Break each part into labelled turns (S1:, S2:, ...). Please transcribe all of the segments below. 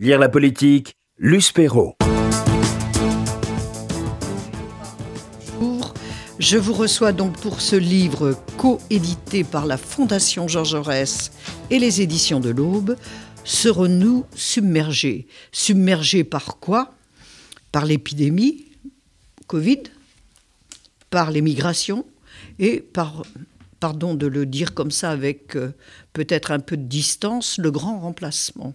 S1: Lire la politique, Luce Perrault.
S2: Bonjour. Je vous reçois donc pour ce livre coédité par la Fondation Georges Jaurès et les éditions de l'Aube. Serons-nous submergés? Submergés par quoi? Par l'épidémie, Covid, par les migrations et par, pardon de le dire comme ça avec euh, peut-être un peu de distance, le grand remplacement.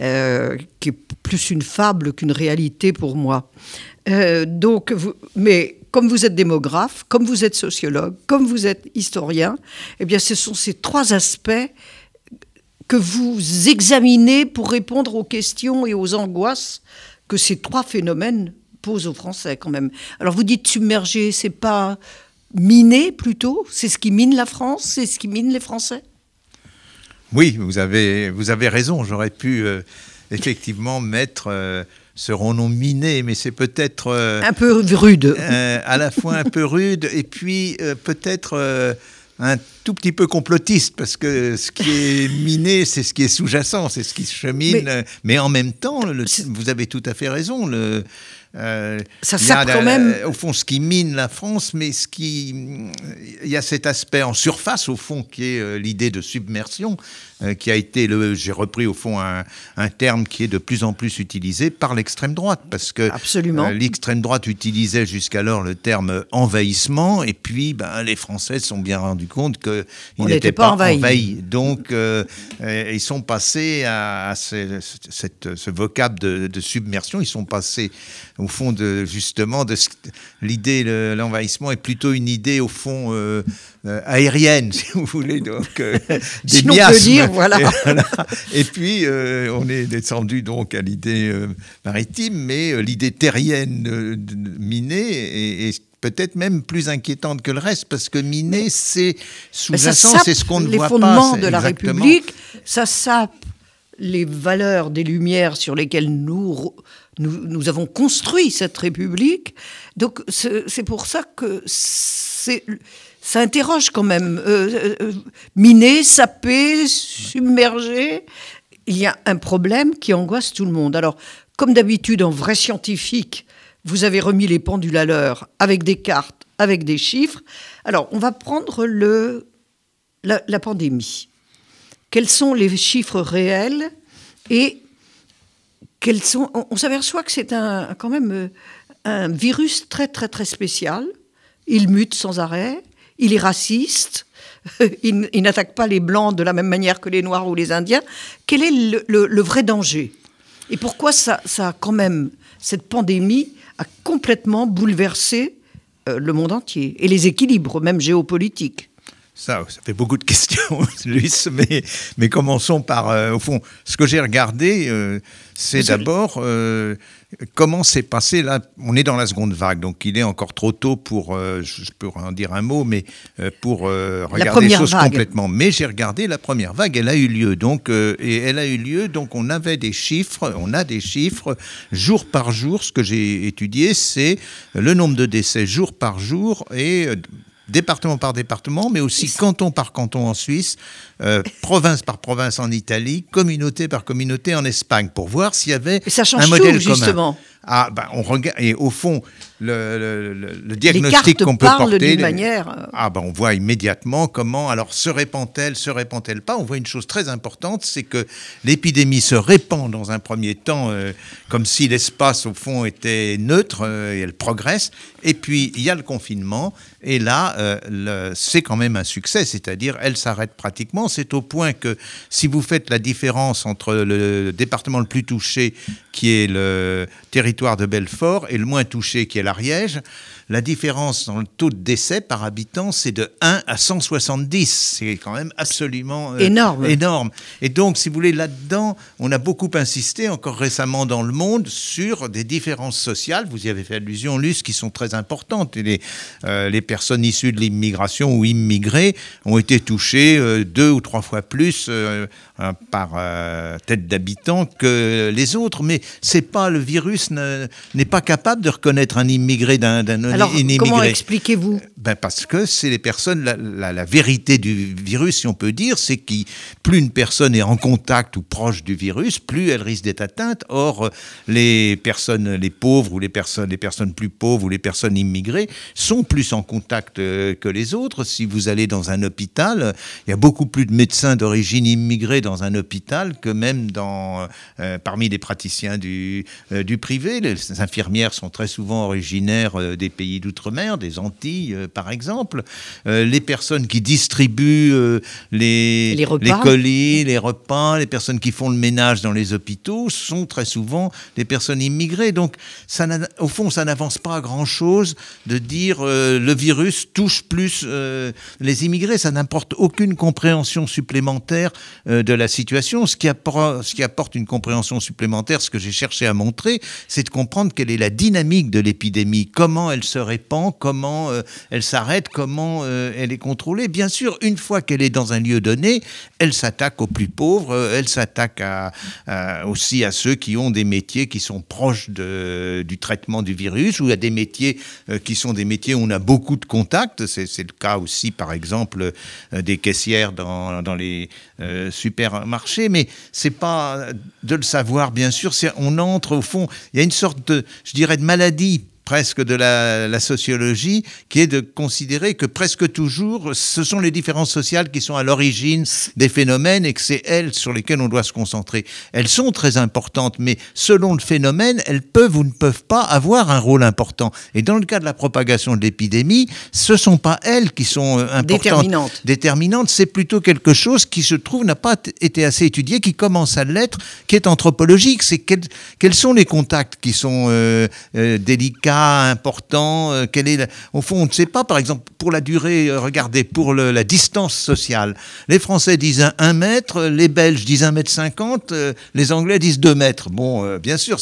S2: Euh, qui est plus une fable qu'une réalité pour moi. Euh, donc, mais comme vous êtes démographe, comme vous êtes sociologue, comme vous êtes historien, eh bien, ce sont ces trois aspects que vous examinez pour répondre aux questions et aux angoisses que ces trois phénomènes posent aux Français quand même. Alors vous dites submerger, c'est pas miner plutôt? C'est ce qui mine la France C'est ce qui mine les Français?
S3: Oui, vous avez, vous avez raison. J'aurais pu euh, effectivement mettre euh, ce renom miné, mais c'est peut-être... Euh,
S2: un peu rude.
S3: à la fois un peu rude et puis peut-être un tout petit peu complotiste, parce que ce qui est miné, c'est ce qui est sous-jacent, c'est ce qui se chemine. Mais, en même temps, vous avez tout à fait raison. Le,
S2: euh, ça sert quand même.
S3: Au fond, ce qui mine la France, mais ce qui. Il y a cet aspect en surface, au fond, qui est euh, l'idée de submersion, qui a été le. J'ai repris, au fond, un, un, terme qui est de plus en plus utilisé par l'extrême droite, parce que.
S2: Absolument.
S3: l'extrême droite utilisait jusqu'alors le terme envahissement, et puis ben, les Français se sont bien rendus compte qu'ils n'étaient pas, envahis. Donc, ils sont passés à, ce, cette, ce vocable de, de submersion, ils sont passés au fond de justement de l'idée de l'envahissement est plutôt une idée au fond euh, euh, aérienne, si vous voulez, donc euh,
S2: des si miasmes. Peut dire, voilà.
S3: Et, puis on est descendu donc à l'idée maritime, mais l'idée terrienne minée est, peut-être même plus inquiétante que le reste, parce que miner, c'est sous-jacent, c'est ce qu'on ne voit pas.
S2: Les fondements de la République, ça sape les valeurs des Lumières sur lesquelles nous nous, avons construit cette République. Donc c'est pour ça que ça interroge quand même. Euh, euh, miner, saper, submerger, il y a un problème qui angoisse tout le monde. Alors, comme d'habitude, en vrai scientifique, vous avez remis les pendules à l'heure avec des cartes, avec des chiffres. Alors, on va prendre le, la, pandémie. Quels sont les chiffres réels et sont, on, s'aperçoit que c'est un, quand même euh, un virus très très très spécial. Il mute sans arrêt, il est raciste, il, n'attaque pas les blancs de la même manière que les noirs ou les indiens. Quel est le, vrai danger? Et pourquoi ça, ça, quand même, cette pandémie a complètement bouleversé euh, le monde entier et les équilibres, même géopolitiques?
S3: Ça, ça fait beaucoup de questions, Luis, mais, mais commençons par, euh, au fond, ce que j'ai regardé, euh, c'est d'abord euh, comment s'est passé, là, on est dans la seconde vague, donc il est encore trop tôt pour, je peux en dire un mot, mais pour regarder les choses complètement. Mais j'ai regardé la première vague, elle a eu lieu, donc, et elle a eu lieu, donc on avait des chiffres, on a des chiffres, jour par jour, ce que j'ai étudié, c'est le nombre de décès jour par jour, et département par département, mais aussi canton par canton en Suisse, euh, province par province en Italie, communauté par communauté en Espagne, pour voir s'il y avait un modèle tout,
S2: justement.
S3: Ah, ben, on regarde, et au fond, le, le, diagnostic qu'on peut porter.
S2: manière. Euh,
S3: ah, ben, on voit immédiatement comment, alors, se répand-elle, se répand-elle pas? On voit une chose très importante, c'est que l'épidémie se répand dans un premier temps, euh, comme si l'espace, au fond, était neutre, et elle progresse. Et puis, il y a le confinement, et là, c'est quand même un succès, c'est-à-dire, elle s'arrête pratiquement c'est au point que si vous faites la différence entre le département le plus touché, qui est le territoire de Belfort, et le moins touché, qui est l'Ariège, la différence dans le taux de décès par habitant, c'est de 1 à 170. C'est quand même absolument
S2: euh, énorme.
S3: énorme. Et donc, si vous voulez, là-dedans, on a beaucoup insisté, encore récemment dans le monde, sur des différences sociales. Vous y avez fait allusion, Luce, qui sont très importantes. Et les, euh, les personnes issues de l'immigration ou immigrées ont été touchées euh, deux ou trois fois plus par tête d'habitant que les autres. Mais c'est pas le virus n'est pas capable de reconnaître un immigré d'un
S2: Alors, comment expliquez-vous
S3: ben Parce que c'est les personnes, la, la, vérité du virus, si on peut dire, c'est que plus une personne est en contact ou proche du virus, plus elle risque d'être atteinte. Or, les personnes, les pauvres ou les personnes, les personnes plus pauvres ou les personnes immigrées sont plus en contact euh, que les autres. Si vous allez dans un hôpital, il y a beaucoup plus de médecins d'origine immigrée dans un hôpital que même dans, euh, parmi les praticiens du, euh, du privé. Les infirmières sont très souvent originaires des pays d'outre-mer, des Antilles par exemple. les personnes qui distribuent les,
S2: les,
S3: les colis, les repas, les personnes qui font le ménage dans les hôpitaux sont très souvent des personnes immigrées. Donc, ça au fond, ça n'avance pas à grand-chose de dire euh, le virus touche plus euh, les immigrés. Ça n'apporte aucune compréhension supplémentaire euh, de la situation. Ce qui, apporte, ce qui apporte une compréhension supplémentaire, ce que j'ai cherché à montrer, c'est de comprendre quelle est la dynamique de l'épidémie, comment elle se répand, comment elle s'arrête, comment elle est contrôlée. Bien sûr, une fois qu'elle est dans un lieu donné, elle s'attaque aux plus pauvres, elle s'attaque aussi à ceux qui ont des métiers qui sont proches du traitement du virus ou à des métiers euh, qui sont des métiers où on a beaucoup de contacts. C'est le cas aussi, par exemple, euh, des caissières dans, dans les euh, supermarchés. Mais c'est pas de le savoir, bien sûr. On entre au fond. Il y a une sorte je dirais, de maladie presque de la, sociologie, qui est de considérer que presque toujours, ce sont les différences sociales qui sont à l'origine des phénomènes et que c'est elles sur lesquelles on doit se concentrer. Elles sont très importantes, mais selon le phénomène, elles peuvent ou ne peuvent pas avoir un rôle important. Et dans le cas de la propagation de l'épidémie, ce sont pas elles qui sont euh, importantes.
S2: Déterminantes.
S3: Déterminantes, c'est plutôt quelque chose qui se trouve n'a pas été assez étudié, qui commence à l'être, qui est anthropologique. C'est quels, sont les contacts qui sont euh, euh, délicats important euh, est Au fond, on ne sait pas, par exemple, pour la durée, euh, regardez, pour la distance sociale. Les Français disent 1 mètre, les Belges disent 1 mètre 50, euh, les Anglais disent 2 mètres. Bon, bien sûr,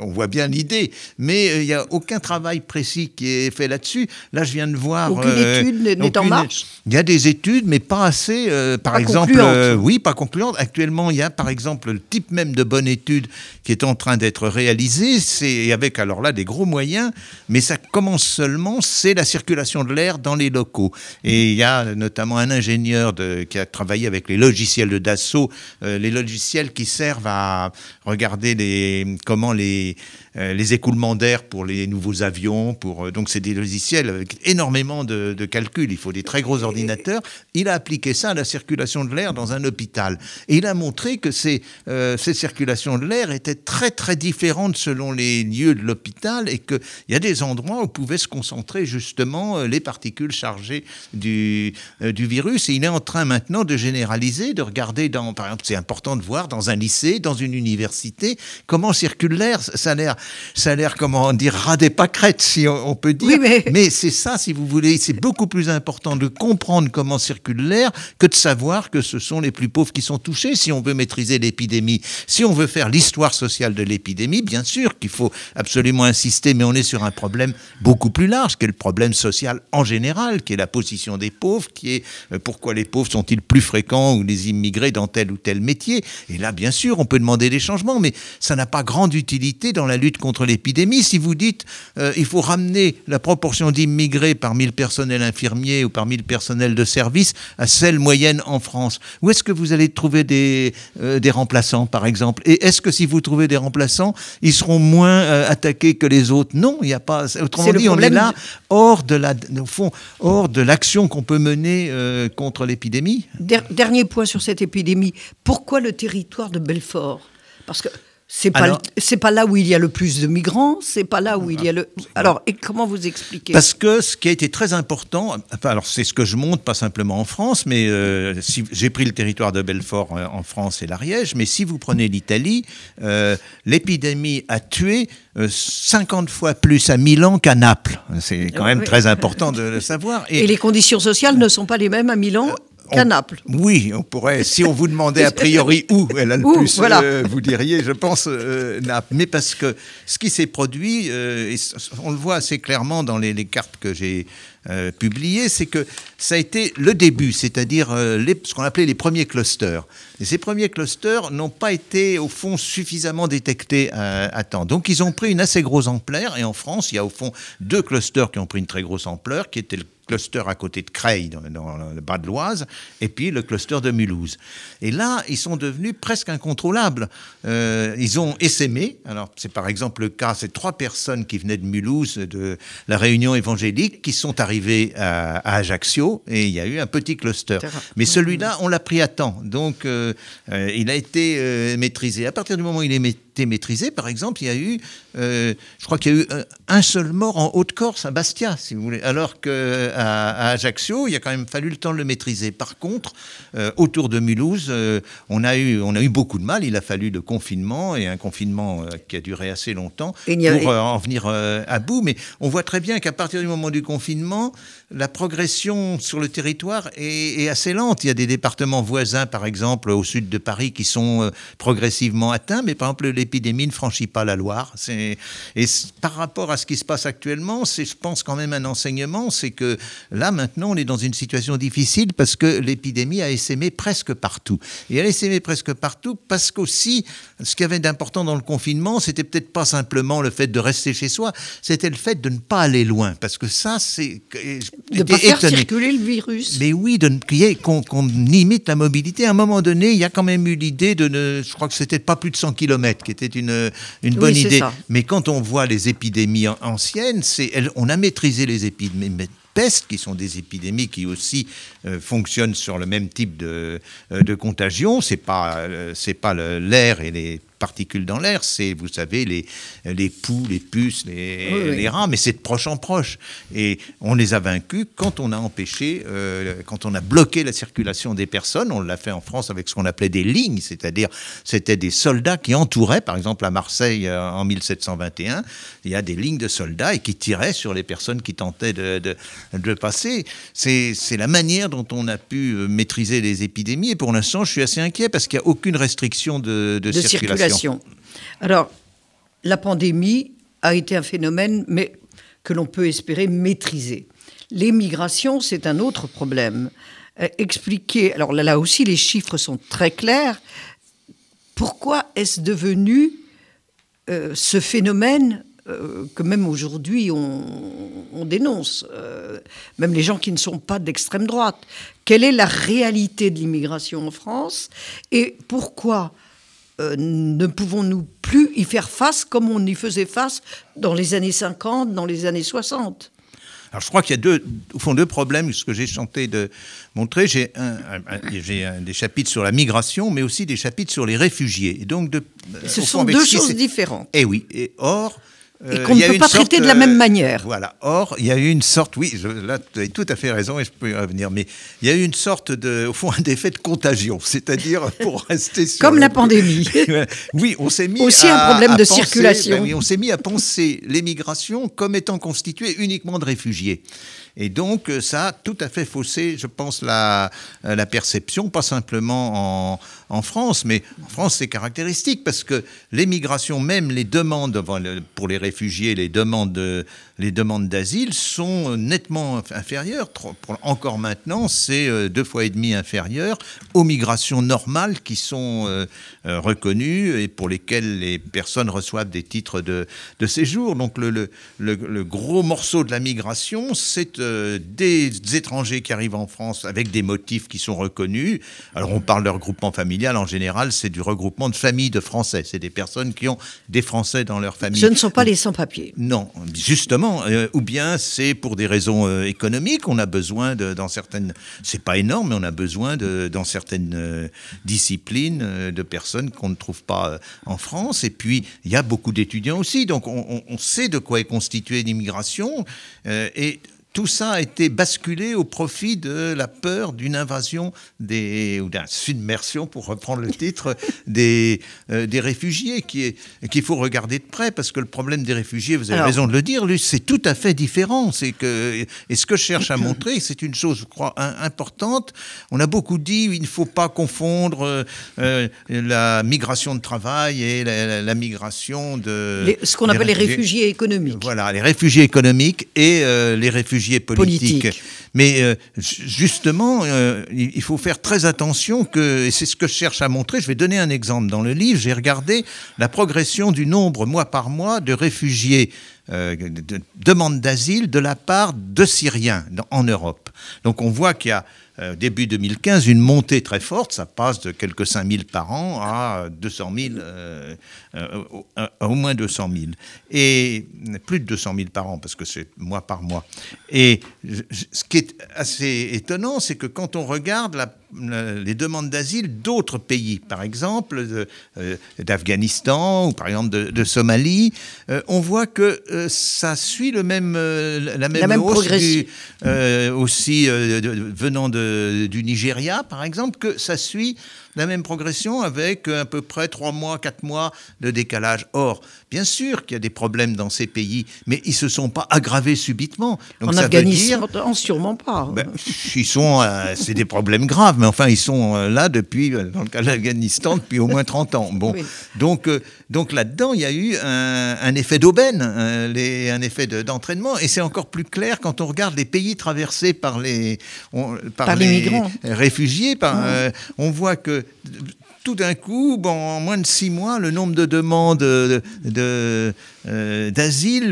S3: on voit bien l'idée, mais il n'y a aucun travail précis qui est fait là-dessus. Là, je viens de voir...
S2: Aucune étude n'est en marche
S3: Il y a des études, mais pas assez. par exemple, oui, pas concluantes. Actuellement, il y a, par exemple, le type même de bonne étude qui est en train d'être réalisé, c'est avec alors là des gros moyens, mais ça commence seulement, c'est la circulation de l'air dans les locaux. Et il y a notamment un ingénieur qui a travaillé avec les logiciels de Dassault, euh, les logiciels qui servent à regarder les, comment les, les écoulements d'air pour les nouveaux avions. Pour, euh, donc c'est des logiciels avec énormément de, calculs. Il faut des très gros ordinateurs. Il a appliqué ça à la circulation de l'air dans un hôpital. Et il a montré que ces, ces circulations de l'air étaient très très différentes selon les lieux de l'hôpital et qu'il y a des endroits où pouvaient se concentrer justement euh, les particules chargées du, euh, du virus. Et il est en train maintenant de généraliser, de regarder dans, par exemple, c'est important de voir dans un lycée, dans une université, comment circule l'air. Ça a l'air, ça a l'air, comment dire, ras des pâquerettes, si on, peut dire.
S2: mais,
S3: mais c'est ça, si vous voulez, c'est beaucoup plus important de comprendre comment circule l'air que de savoir que ce sont les plus pauvres qui sont touchés. Si on veut maîtriser l'épidémie, si on veut faire l'histoire sociale de l'épidémie, bien sûr qu'il faut absolument insister, mais on est sur un problème beaucoup plus large, qui est le problème social en général, qui est la position des pauvres, qui est euh, pourquoi les pauvres sont-ils plus fréquents ou les immigrés dans tel ou tel métier. Et là, bien sûr, on peut demander des changements, mais ça n'a pas grande utilité dans la lutte contre l'épidémie. Si vous dites euh, il faut ramener la proportion d'immigrés parmi le personnel infirmier ou parmi le personnel de service à celle moyenne en France, où est-ce que vous allez trouver des, euh, des remplaçants, par exemple? Et est-ce que si vous trouvez des remplaçants, ils seront moins attaqués que les autres? Non, il n'y a pas Autrement dit, on est là hors de la, au fond, hors de l'action qu'on peut mener euh, contre l'épidémie.
S2: Dernier point sur cette épidémie. Pourquoi le territoire de Belfort? Parce que c'est pas c'est pas là où il y a le plus de migrants, c'est pas là où il y a le. Alors, et comment vous expliquez?
S3: Parce que ce qui a été très important, alors c'est ce que je montre pas simplement en France, mais euh, si j'ai pris le territoire de Belfort euh, en France et l'Ariège, mais si vous prenez l'Italie, euh, l'épidémie a tué 50 fois plus à Milan qu'à Naples. C'est quand même très important de le savoir.
S2: Et, les conditions sociales ne sont pas les mêmes à Milan? Qu'à Naples.
S3: Oui, on pourrait. Si on vous demandait a priori où elle a le plus, euh, vous diriez, je pense, euh, Naples. Mais parce que ce qui s'est produit, et on le voit assez clairement dans les, cartes que j'ai publiées, c'est que ça a été le début, c'est-à-dire ce qu'on appelait les premiers clusters. Et ces premiers clusters n'ont pas été, au fond, suffisamment détectés à, temps. Donc, ils ont pris une assez grosse ampleur. Et en France, il y a au fond deux clusters qui ont pris une très grosse ampleur, qui étaient le cluster à côté de Creil, dans, le bas de l'Oise, et puis le cluster de Mulhouse. Et là, ils sont devenus presque incontrôlables. Euh, ils ont essaimé. Alors, c'est par exemple le cas, c'est trois personnes qui venaient de Mulhouse, de la réunion évangélique, qui sont arrivées à, Ajaccio, et il y a eu un petit cluster. Mais celui-là, on l'a pris à temps. Donc, euh, euh, il a été maîtrisé. À partir du moment où il est été maîtrisé, par exemple, il y a eu, je crois qu'il y a eu un seul mort en Haute-Corse, à Bastia, si vous voulez, alors que à, Ajaccio, il a quand même fallu le temps de le maîtriser. Par contre, euh, autour de Mulhouse, euh, on, a eu, on a eu beaucoup de mal. Il a fallu le confinement, et un confinement euh, qui a duré assez longtemps, pour en venir à bout. Mais on voit très bien qu'à partir du moment du confinement, la progression sur le territoire est, assez lente. Il y a des départements voisins, par exemple, au sud de Paris, qui sont progressivement atteints, mais par exemple, l'épidémie ne franchit pas la Loire. Et par rapport à ce qui se passe actuellement, c'est, je pense, quand même un enseignement, c'est que Là, maintenant, on est dans une situation difficile parce que l'épidémie a essaimé presque partout. Et elle a essaimé presque partout parce qu'aussi, ce qu'il y avait d'important dans le confinement, c'était peut-être pas simplement le fait de rester chez soi, c'était le fait de ne pas aller loin. Parce que ça, c'est.
S2: De ne pas faire circuler le virus.
S3: Mais oui, qu'on limite la mobilité. À un moment donné, il y a quand même eu l'idée de ne. Je crois que c'était pas plus de 100 km, qui était une, une bonne idée. Mais quand on voit les épidémies anciennes, on a maîtrisé les épidémies peste, qui sont des épidémies qui aussi euh, fonctionnent sur le même type de, euh, de contagion. C'est pas, euh, c'est pas l'air et les particules dans l'air, c'est, vous savez, les, les poux, les puces, les, rats, mais c'est de proche en proche. Et on les a vaincus quand on a empêché, euh, quand on a bloqué la circulation des personnes. On l'a fait en France avec ce qu'on appelait des lignes, c'est-à-dire c'était des soldats qui entouraient, par exemple à Marseille euh, en 1721, il y a des lignes de soldats et qui tiraient sur les personnes qui tentaient de, de, passer. C'est la manière dont on a pu euh, maîtriser les épidémies. Et pour l'instant, je suis assez inquiet parce qu'il n'y a aucune restriction de, circulation.
S2: Alors, la pandémie a été un phénomène, mais que l'on peut espérer maîtriser. L'émigration, c'est un autre problème. Euh, expliquer, alors là, aussi les chiffres sont très clairs, pourquoi est-ce devenu euh, ce phénomène euh, que même aujourd'hui on, dénonce, même les gens qui ne sont pas d'extrême droite. Quelle est la réalité de l'immigration en France et pourquoi euh, ne pouvons-nous plus y faire face comme on y faisait face dans les années 50, dans les années 60
S3: alors, je crois qu'il y a deux, au fond, deux problèmes, ce que j'ai chanté de montrer. J'ai des chapitres sur la migration, mais aussi des chapitres sur les réfugiés. Et donc, de,
S2: ce sont deux choses différentes.
S3: Eh oui. Et or,
S2: et euh, qu'on ne peut pas traiter de la même manière.
S3: Voilà. Or, il y a eu une sorte, oui, là, tu as tout à fait raison et je peux y revenir, mais il y a eu une sorte de, au fond, un effet de contagion, c'est-à-dire pour rester sur.
S2: Comme la pandémie.
S3: oui, on s'est mis.
S2: Aussi un problème de circulation.
S3: Ben oui, on s'est mis à penser l'émigration comme étant constituée uniquement de réfugiés. Et donc, euh, ça a tout à fait faussé, je pense, la, euh, la perception, pas simplement en, en France, mais en France, c'est caractéristique parce que l'émigration, même les demandes pour les réfugiés, les demandes, les demandes d'asile sont nettement inférieures. Encore maintenant, c'est euh, deux fois et demi inférieur aux migrations normales qui sont reconnues et pour lesquelles les personnes reçoivent des titres de, de séjour. Donc, le, le, le gros morceau de la migration, c'est euh, des étrangers qui arrivent en France avec des motifs qui sont reconnus. Alors on parle de regroupement familial, en général c'est du regroupement de familles de Français. C'est des personnes qui ont des Français dans leur famille.
S2: Ce ne sont pas les
S3: Non, justement. Euh, ou bien c'est pour des raisons euh, économiques. On a besoin de, dans certaines... C'est pas énorme, mais on a besoin de, dans certaines disciplines de personnes qu'on ne trouve pas en France. Et puis il y a beaucoup d'étudiants aussi. Donc on, on, sait de quoi est constituée l'immigration. et tout ça a été basculé au profit de la peur d'une invasion des, ou d'une submersion, pour reprendre le titre, des, euh, des réfugiés, qui est, qu'il faut regarder de près, parce que le problème des réfugiés, vous avez raison de le dire, lui, c'est tout à fait différent. C'est que, et ce que je cherche à montrer, c'est une chose, je crois, importante. On a beaucoup dit, il ne faut pas confondre euh, euh, la migration de travail et la, migration de...
S2: ce qu'on appelle les réfugiés économiques.
S3: Voilà, les réfugiés économiques et les réfugiés politique. Mais euh, justement, euh, il faut faire très attention que, et c'est ce que je cherche à montrer, je vais donner un exemple dans le livre, j'ai regardé la progression du nombre mois par mois de réfugiés euh, de demandes d'asile de la part de Syriens en Europe. Donc on voit qu'il y a euh, début 2015 une montée très forte, ça passe de quelques 5 000 par an à 200 000, euh, au moins 200 000. Et plus de 200 000 par an, parce que c'est mois par mois. Et ce qui est assez étonnant, c'est que quand on regarde la les demandes d'asile d'autres pays, par exemple euh, d'Afghanistan ou par exemple de, Somalie, euh, on voit que euh, ça suit le même, la même,
S2: la
S3: hausse aussi venant de, du Nigeria, par exemple, que ça suit la même progression avec à peu près 3 mois, 4 mois de décalage. Or, bien sûr qu'il y a des problèmes dans ces pays, mais ils ne se sont pas aggravés subitement.
S2: Donc, en Afghanistan, sûrement pas.
S3: Ben, ils sont, euh, c'est des problèmes graves, mais enfin, ils sont euh, là depuis, euh, dans le cas de l'Afghanistan, depuis au moins 30 ans. Bon, donc, donc là-dedans, il y a eu un, effet d'aubaine, un, effet d'entraînement, et c'est encore plus clair quand on regarde les pays traversés par les,
S2: par, les, migrants.
S3: réfugiés. Par, on voit que tout d'un coup, bon, en moins de six mois, le nombre de demandes d'asile de, euh,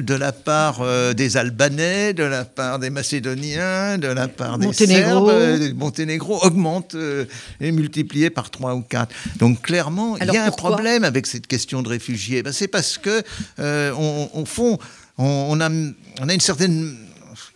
S3: de, la part euh, des Albanais, de la part des Macédoniens, de la part des Serbes, euh, Monténégro augmente et multiplié par trois ou quatre. Donc clairement, il y a un problème avec cette question de réfugiés. Ben, c'est parce que, on, fond, on, a, on a une certaine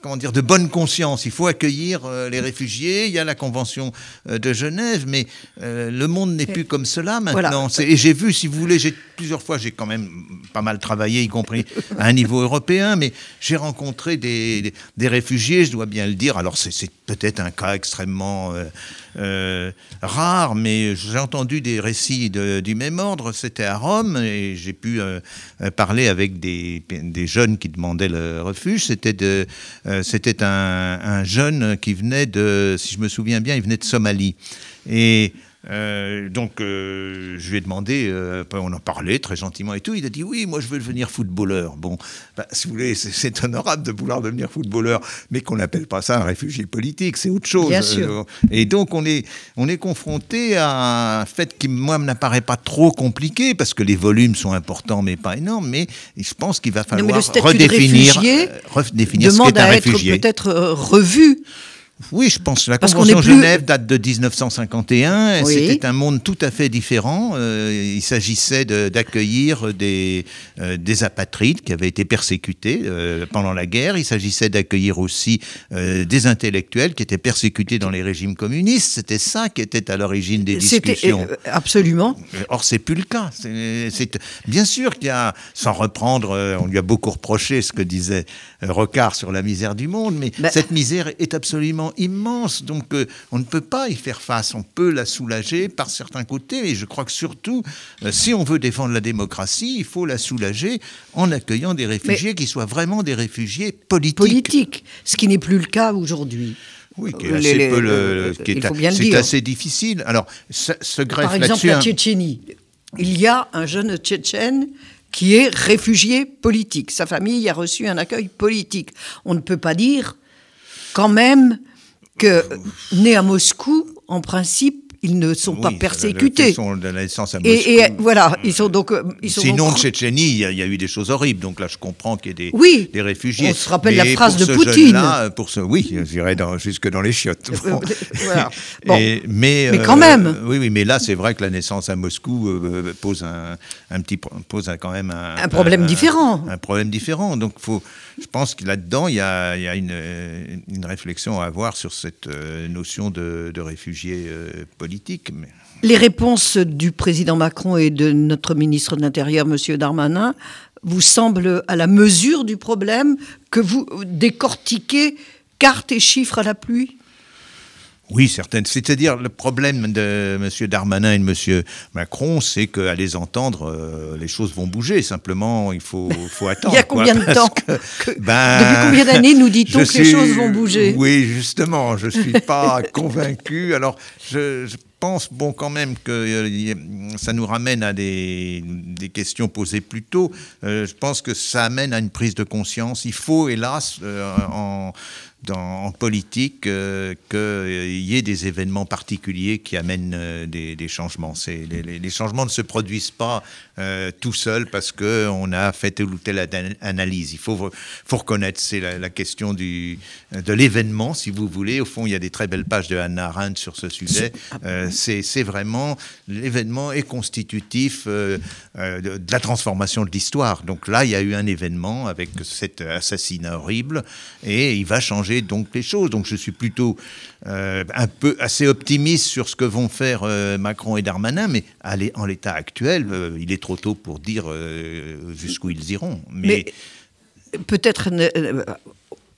S3: comment dire, de bonne conscience. Il faut accueillir euh, les réfugiés. Il y a la Convention euh, de Genève, mais euh, le monde n'est plus comme cela maintenant. Et j'ai vu, si vous voulez, j'ai plusieurs fois, j'ai quand même pas mal travaillé, y compris à un niveau européen, mais j'ai rencontré des, des, réfugiés, je dois bien le dire. Alors c'est peut-être un cas extrêmement rare, mais j'ai entendu des récits du même ordre. C'était à Rome et j'ai pu parler avec des, jeunes qui demandaient le refuge. C'était euh, c'était un, jeune qui venait de, si je me souviens bien, il venait de Somalie. Et euh, donc, euh, je lui ai demandé, on en parlait très gentiment et tout. Il a dit Oui, moi je veux devenir footballeur. Bon, bah, si vous voulez, c'est honorable de vouloir devenir footballeur, mais qu'on n'appelle pas ça un réfugié politique, c'est autre chose.
S2: Bien sûr.
S3: et donc, on est, on est confronté à un fait qui, moi, n'apparaît pas trop compliqué, parce que les volumes sont importants, mais pas énormes. Mais je pense qu'il va falloir redéfinir, redéfinir ce qu'est un réfugié.
S2: Peut-être revu
S3: oui, je pense que la Convention de Genève date de 1951. C'était un monde tout à fait différent. Euh, il s'agissait d'accueillir des, euh, des apatrides qui avaient été persécutés euh, pendant la guerre. Il s'agissait d'accueillir aussi des intellectuels qui étaient persécutés dans les régimes communistes. C'était ça qui était à l'origine des discussions.
S2: absolument.
S3: Or, c'est plus le cas. Bien sûr qu'il y a, sans reprendre, on lui a beaucoup reproché ce que disait Rocard sur la misère du monde, mais ben, cette misère est absolument immense, donc euh, on ne peut pas y faire face. On peut la soulager par certains côtés, et je crois que surtout, euh, si on veut défendre la démocratie, il faut la soulager en accueillant des réfugiés qui soient vraiment des réfugiés politiques.
S2: Politiques, ce qui n'est plus le cas aujourd'hui.
S3: Oui, qui est assez, peu le, c'est assez difficile. Alors, ce, greffe
S2: Par exemple, la Tchétchénie. Il y a un jeune Tchétchène qui est réfugié politique. Sa famille a reçu un accueil politique. On ne peut pas dire quand même que nés à Moscou, en principe, ils ne sont pas persécutés.
S3: Ils sont de la naissance à
S2: Moscou. Et, voilà, ils sont donc. Euh, ils sont
S3: Sinon, en Tchétchénie, il y, a eu des choses horribles. Donc là, je comprends qu'il y ait des,
S2: oui,
S3: des réfugiés.
S2: On se rappelle la phrase de Poutine.
S3: pour ce, oui, j'irai jusque dans les chiottes.
S2: Euh, voilà.
S3: mais,
S2: mais quand même.
S3: Euh, oui, oui, mais là, c'est vrai que la naissance à Moscou pose un, un, petit, pose quand même un,
S2: un problème différent.
S3: Un, problème différent. Donc, faut, je pense que là-dedans, il y a, y a une, une, réflexion à avoir sur cette notion de, de réfugiés
S2: Les réponses du président Macron et de notre ministre de l'Intérieur, M. Darmanin, vous semblent à la mesure du problème que vous décortiquez cartes et chiffres à la pluie
S3: oui, certaines. C'est-à-dire, le problème de M. Darmanin et de M. Macron, c'est qu'à les entendre, euh, les choses vont bouger. Simplement, il faut, faut attendre.
S2: il y a combien de temps ben, Depuis combien d'années nous dit-on que les choses vont bouger
S3: Oui, justement, je ne suis pas convaincu. Alors, je, pense, bon, quand même, que euh, ça nous ramène à des, des questions posées plus tôt. Euh, je pense que ça amène à une prise de conscience. Il faut, hélas, en en politique euh, qu'il y ait des événements particuliers qui amènent euh, des, changements. Les, les, changements ne se produisent pas euh, tout seuls parce qu'on a fait telle ou telle analyse. Il faut, faut reconnaître, c'est la, question du, de l'événement, si vous voulez. Au fond, il y a des très belles pages de Hannah Arendt sur ce sujet. c'est vraiment l'événement est constitutif de, de, la transformation de l'histoire. Donc là, il y a eu un événement avec cet assassinat horrible et il va changer donc les choses. Donc je suis plutôt euh, un peu assez optimiste sur ce que vont faire euh, Macron et Darmanin, mais en l'état actuel, euh, il est trop tôt pour dire jusqu'où ils iront.
S2: Mais, peut-être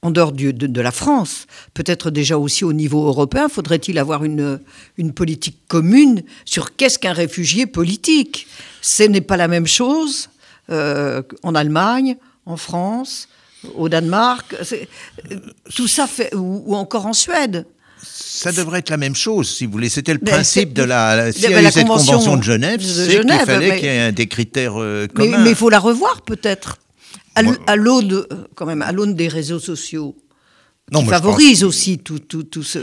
S2: en dehors de, la France, peut-être déjà aussi au niveau européen, faudrait-il avoir une, une politique commune sur qu'est-ce qu'un réfugié politique? Ce n'est pas la même chose en Allemagne, en France, au Danemark, tout ça fait, ou, encore en Suède.
S3: Ça devrait être la même chose, si vous voulez. C'était le principe de la. Si la cette convention de Genève, c'est qu'il fallait qu'il y ait des critères euh, communs.
S2: Mais il faut la revoir peut-être à l'aune, quand même, à l'aune des réseaux sociaux. qui favorisent aussi tout, tout, tout ce,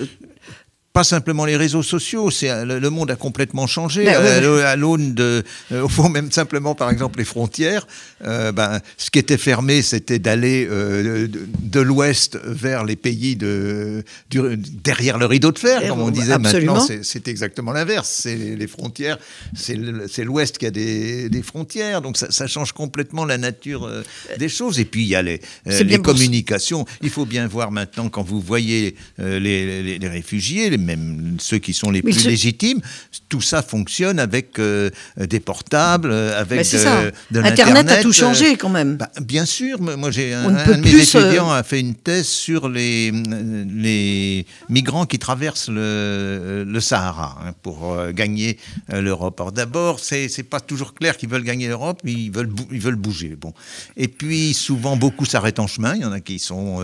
S3: pas simplement les réseaux sociaux, c'est euh, le, monde a complètement changé ben euh, à, l'aune de, euh, au fond même simplement par exemple les frontières. ben, ce qui était fermé, c'était d'aller de, l'ouest vers les pays de, derrière le rideau de fer, comme on disait. Maintenant, c'est exactement l'inverse. C'est les frontières, c'est l'ouest qui a des, des, frontières, donc ça, ça, change complètement la nature des choses. Et puis il y a les, les communications. Il faut bien voir maintenant quand vous voyez les, les, les réfugiés, les même ceux qui sont les plus légitimes, tout ça fonctionne avec euh, des portables, euh, avec de,
S2: de Internet a tout changé quand même.
S3: Bah, bien sûr, moi j'ai un, de mes étudiants a fait une thèse sur les, les migrants qui traversent le, le Sahara hein, pour gagner l'Europe. Alors d'abord, c'est c'est pas toujours clair qu'ils veulent gagner l'Europe, mais ils veulent ils veulent bouger. Bon, et puis souvent beaucoup s'arrêtent en chemin. Il y en a qui sont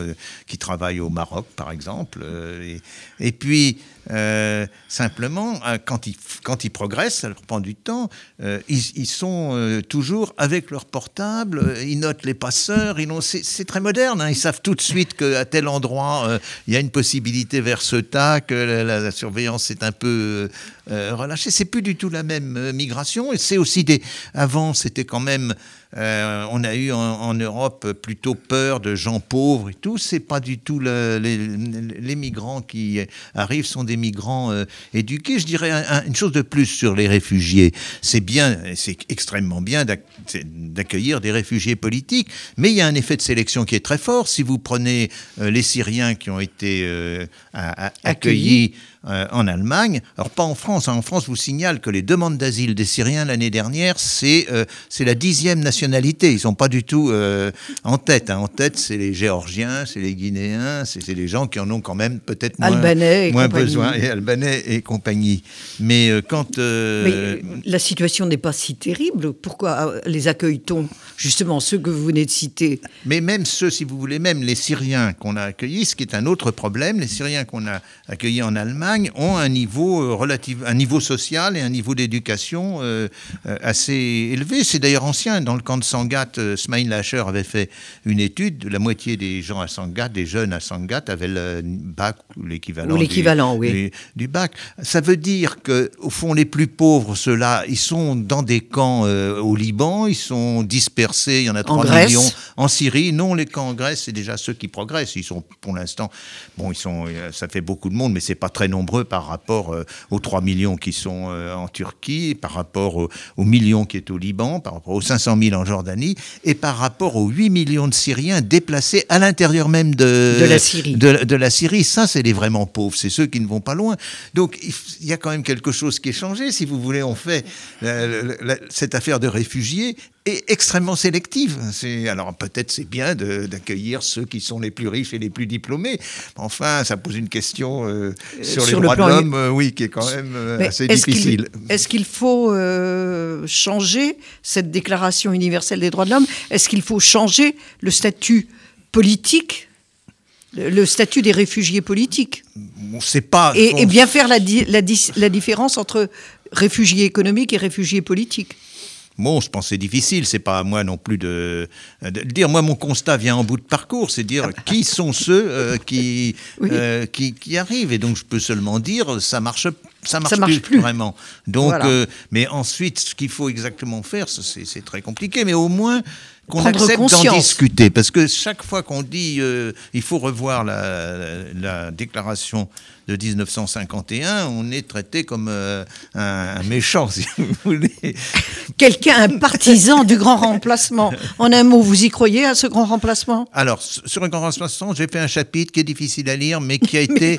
S3: qui travaillent au Maroc par exemple, et, et puis euh, simplement, euh, quand ils, ils progressent, ça leur prend du temps, euh, ils, sont toujours avec leur portable, ils notent les passeurs, c'est très moderne, hein. ils savent tout de suite qu'à tel endroit, il y a une possibilité vers ce tas, que la, surveillance est un peu relâchée. C'est plus du tout la même migration, et c'est aussi des... Avant, c'était quand même euh, on a eu en, Europe plutôt peur de gens pauvres et tout. C'est pas du tout les, migrants qui arrivent sont des migrants euh, éduqués. Je dirais une chose de plus sur les réfugiés. C'est bien, c'est extrêmement bien d'accueillir des réfugiés politiques, mais il y a un effet de sélection qui est très fort. Si vous prenez euh, les Syriens qui ont été accueillis euh, en Allemagne. Alors pas en France. Hein. En France, je vous signale que les demandes d'asile des Syriens l'année dernière, c'est euh, c'est la dixième nationalité. Ils sont pas du tout euh, en tête. Hein. En tête, c'est les Géorgiens, c'est les Guinéens, c'est les gens qui en ont quand même peut-être moins, moins besoin. Et Albanais et compagnie. Mais quand...
S2: Mais la situation n'est pas si terrible. Pourquoi les accueille-t-on? Justement, ceux que vous venez de citer.
S3: Mais même ceux, si vous voulez, même les Syriens qu'on a accueillis, ce qui est un autre problème, les Syriens qu'on a accueillis en Allemagne, ont un niveau euh, relatif, un niveau social et un niveau d'éducation euh, euh, assez élevé. C'est d'ailleurs ancien. Dans le camp de Sangat, Smaïn Lacher avait fait une étude. La moitié des gens à Sangat, des jeunes à Sangat, avaient le bac ou l'équivalent.
S2: l'équivalent, oui.
S3: Du, bac. Ça veut dire que, au fond, les plus pauvres, ceux-là, ils sont dans des camps au Liban, ils sont dispersés. Il y en a 3 millions en Syrie. Non, les camps en Grèce, c'est déjà ceux qui progressent. Ils sont, pour l'instant, bon, ils sont, ça fait beaucoup de monde, mais c'est pas très nombreux nombreux par rapport euh, aux 3 millions qui sont euh, en Turquie, par rapport aux, millions qui est au Liban, par rapport aux 500 000 en Jordanie, et par rapport aux 8 millions de Syriens déplacés à l'intérieur même de,
S2: de, la Syrie.
S3: De, la Syrie. Ça, c'est les vraiment pauvres, c'est ceux qui ne vont pas loin. Donc, il y a quand même quelque chose qui est changé. Si vous voulez, on fait cette affaire de réfugiés et extrêmement sélective. C'est alors peut-être c'est bien d'accueillir ceux qui sont les plus riches et les plus diplômés. Enfin, ça pose une question euh, euh, sur, les droits de l'homme, euh, oui, qui est quand même assez difficile.
S2: Est-ce qu'il faut changer cette Déclaration universelle des droits de l'homme? Est-ce qu'il faut changer le statut politique le statut des réfugiés politiques?
S3: On sait pas.
S2: Et, bien faire la, la, la différence entre réfugiés économiques et réfugiés politiques.
S3: Bon, je pense que c'est difficile, c'est pas à moi non plus de, de, dire. Moi, mon constat vient en bout de parcours, c'est dire qui sont ceux euh, qui, euh, qui, qui, arrivent. Et donc, je peux seulement dire, ça marche, ça marche, marche plus, vraiment. Donc, euh, mais ensuite, ce qu'il faut exactement faire, c'est très compliqué, mais au moins qu'on accepte d'en discuter. Parce que chaque fois qu'on dit euh, il faut revoir la, déclaration de 1951, on est traité comme euh, un, méchant, si vous voulez.
S2: Quelqu'un, un partisan du grand remplacement. En un mot, vous y croyez à ce grand remplacement?
S3: Alors, sur le grand remplacement, j'ai fait un chapitre qui est difficile à lire, mais qui a été.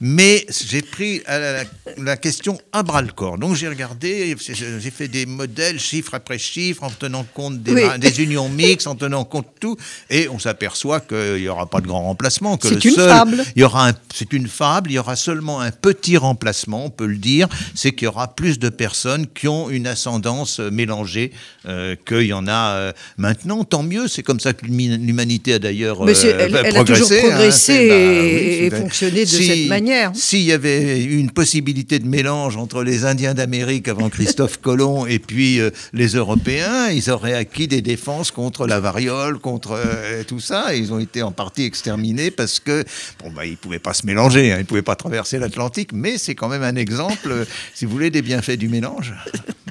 S3: mais j'ai pris la, la, question à bras le corps. Donc, j'ai regardé, j'ai fait des modèles, chiffre après chiffre, en tenant compte des, des union mixte en tenant compte de tout, et on s'aperçoit qu'il n'y aura pas de grand remplacement.
S2: C'est une fable.
S3: Il y aura c'est une fable. Il y aura seulement un petit remplacement, on peut le dire, c'est qu'il y aura plus de personnes qui ont une ascendance euh, mélangée euh, qu'il y en a euh, maintenant. Tant mieux. C'est comme ça que l'humanité a d'ailleurs progressé.
S2: Elle, a toujours hein. progressé bah et, fonctionné de cette manière.
S3: S'il y avait une possibilité de mélange entre les Indiens d'Amérique avant Christophe Colomb et puis les Européens, ils auraient acquis des défenses contre la variole, contre tout ça. ils ont été en partie exterminés parce que, bon, bah, ils ne pouvaient pas se mélanger, hein, ils ne pouvaient pas traverser l'Atlantique, mais c'est quand même un exemple, euh, si vous voulez, des bienfaits du mélange.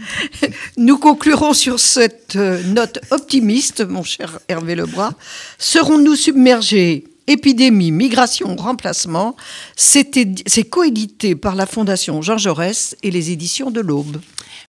S2: Nous conclurons sur cette euh, note optimiste, mon cher Hervé Lebras. Serons-nous submergés? Épidémie, migration, remplacement, c'est coédité par la Fondation Jean Jaurès et les éditions de l'Aube.